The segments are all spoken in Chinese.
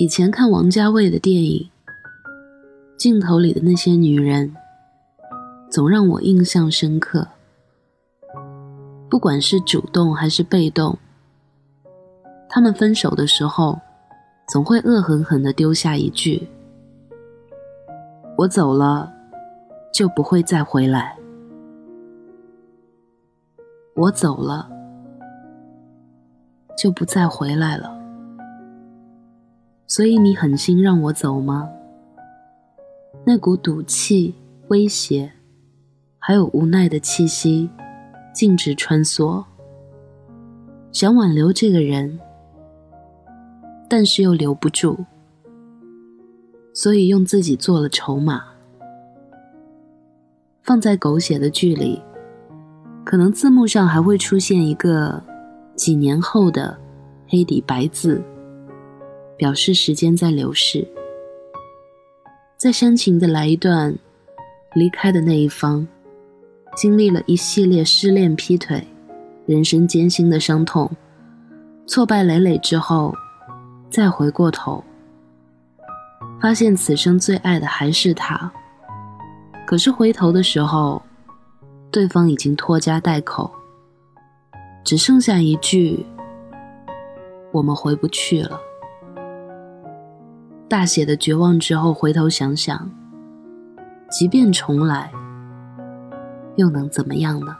以前看王家卫的电影，镜头里的那些女人，总让我印象深刻。不管是主动还是被动，他们分手的时候，总会恶狠狠地丢下一句：“我走了，就不会再回来。”我走了，就不再回来了。所以你狠心让我走吗？那股赌气、威胁，还有无奈的气息，径直穿梭。想挽留这个人，但是又留不住，所以用自己做了筹码。放在狗血的剧里，可能字幕上还会出现一个几年后的黑底白字。表示时间在流逝，再煽情的来一段，离开的那一方，经历了一系列失恋、劈腿，人生艰辛的伤痛，挫败累累之后，再回过头，发现此生最爱的还是他，可是回头的时候，对方已经拖家带口，只剩下一句：“我们回不去了。”大写的绝望之后，回头想想，即便重来，又能怎么样呢？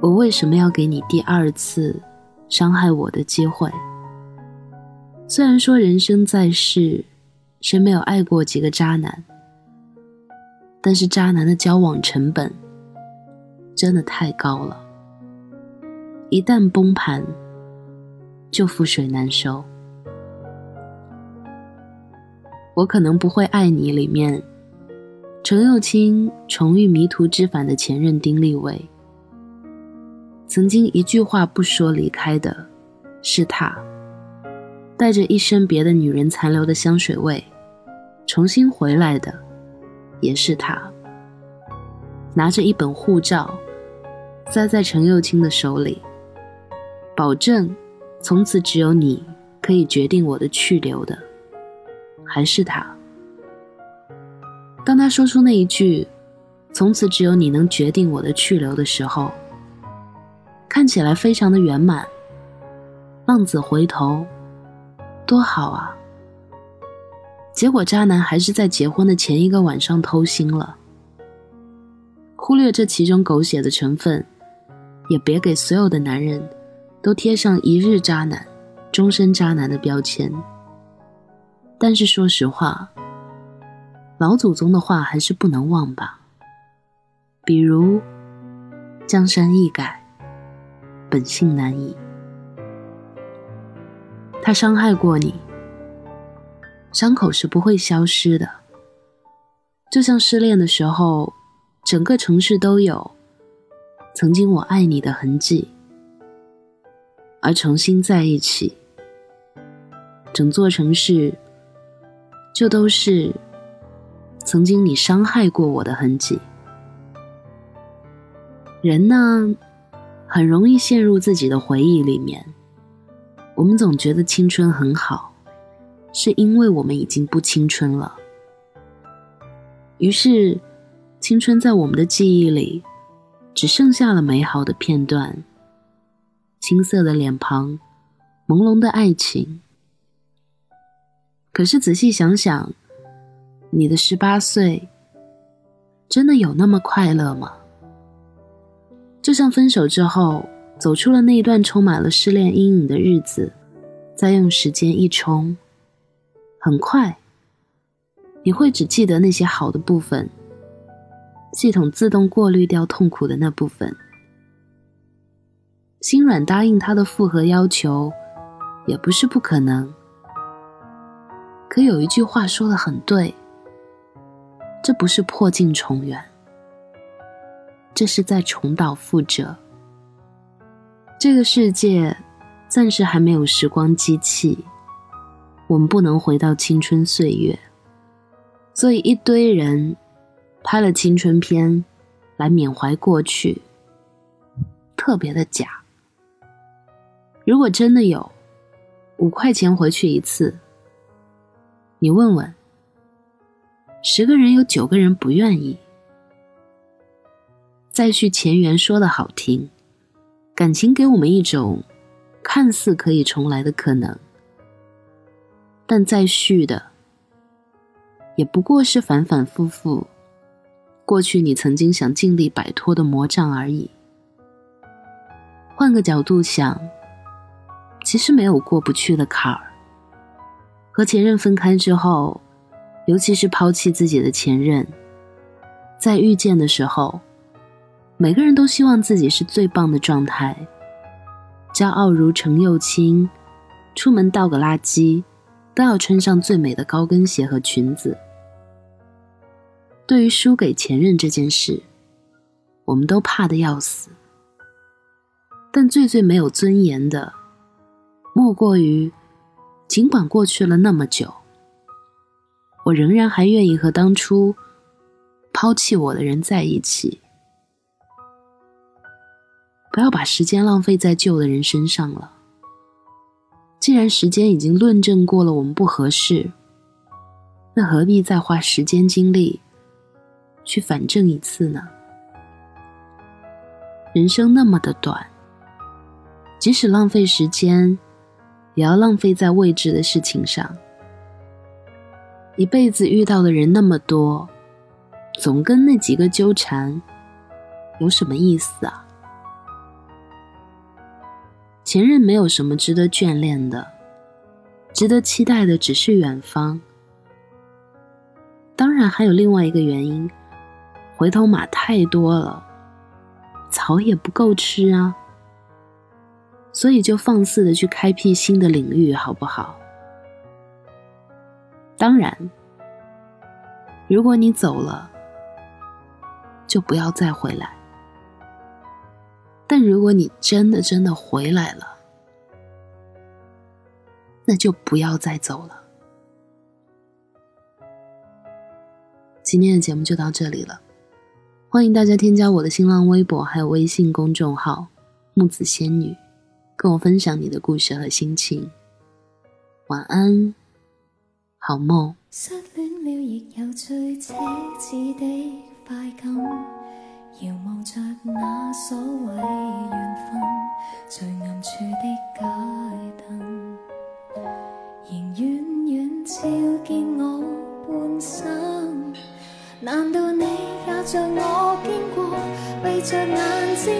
我为什么要给你第二次伤害我的机会？虽然说人生在世，谁没有爱过几个渣男？但是渣男的交往成本真的太高了，一旦崩盘，就覆水难收。我可能不会爱你。里面，程又青重遇迷途知返的前任丁立伟，曾经一句话不说离开的，是他，带着一身别的女人残留的香水味，重新回来的，也是他，拿着一本护照，塞在程又青的手里，保证，从此只有你可以决定我的去留的。还是他。当他说出那一句“从此只有你能决定我的去留”的时候，看起来非常的圆满。浪子回头，多好啊！结果渣男还是在结婚的前一个晚上偷腥了。忽略这其中狗血的成分，也别给所有的男人都贴上一日渣男、终身渣男的标签。但是说实话，老祖宗的话还是不能忘吧。比如“江山易改，本性难移”。他伤害过你，伤口是不会消失的。就像失恋的时候，整个城市都有“曾经我爱你”的痕迹，而重新在一起，整座城市。就都是曾经你伤害过我的痕迹。人呢，很容易陷入自己的回忆里面。我们总觉得青春很好，是因为我们已经不青春了。于是，青春在我们的记忆里，只剩下了美好的片段：青涩的脸庞，朦胧的爱情。可是仔细想想，你的十八岁真的有那么快乐吗？就像分手之后走出了那一段充满了失恋阴影的日子，再用时间一冲，很快你会只记得那些好的部分，系统自动过滤掉痛苦的那部分。心软答应他的复合要求，也不是不可能。可有一句话说的很对，这不是破镜重圆，这是在重蹈覆辙。这个世界暂时还没有时光机器，我们不能回到青春岁月，所以一堆人拍了青春片来缅怀过去，特别的假。如果真的有，五块钱回去一次。你问问，十个人有九个人不愿意。再续前缘说的好听，感情给我们一种看似可以重来的可能，但再续的也不过是反反复复过去你曾经想尽力摆脱的魔障而已。换个角度想，其实没有过不去的坎儿。和前任分开之后，尤其是抛弃自己的前任，在遇见的时候。每个人都希望自己是最棒的状态，骄傲如程又青，出门倒个垃圾都要穿上最美的高跟鞋和裙子。对于输给前任这件事，我们都怕的要死。但最最没有尊严的，莫过于，尽管过去了那么久，我仍然还愿意和当初抛弃我的人在一起。不要把时间浪费在旧的人身上了。既然时间已经论证过了我们不合适，那何必再花时间精力去反证一次呢？人生那么的短，即使浪费时间，也要浪费在未知的事情上。一辈子遇到的人那么多，总跟那几个纠缠，有什么意思啊？前任没有什么值得眷恋的，值得期待的只是远方。当然还有另外一个原因，回头马太多了，草也不够吃啊。所以就放肆的去开辟新的领域，好不好？当然，如果你走了，就不要再回来。但如果你真的真的回来了，那就不要再走了。今天的节目就到这里了，欢迎大家添加我的新浪微博还有微信公众号“木子仙女”，跟我分享你的故事和心情。晚安，好梦。失恋了亦有最奢侈的快感。遥望着那所谓缘分，最暗处的街灯，仍远远照见我半生。难道你也像我经过，闭着眼睛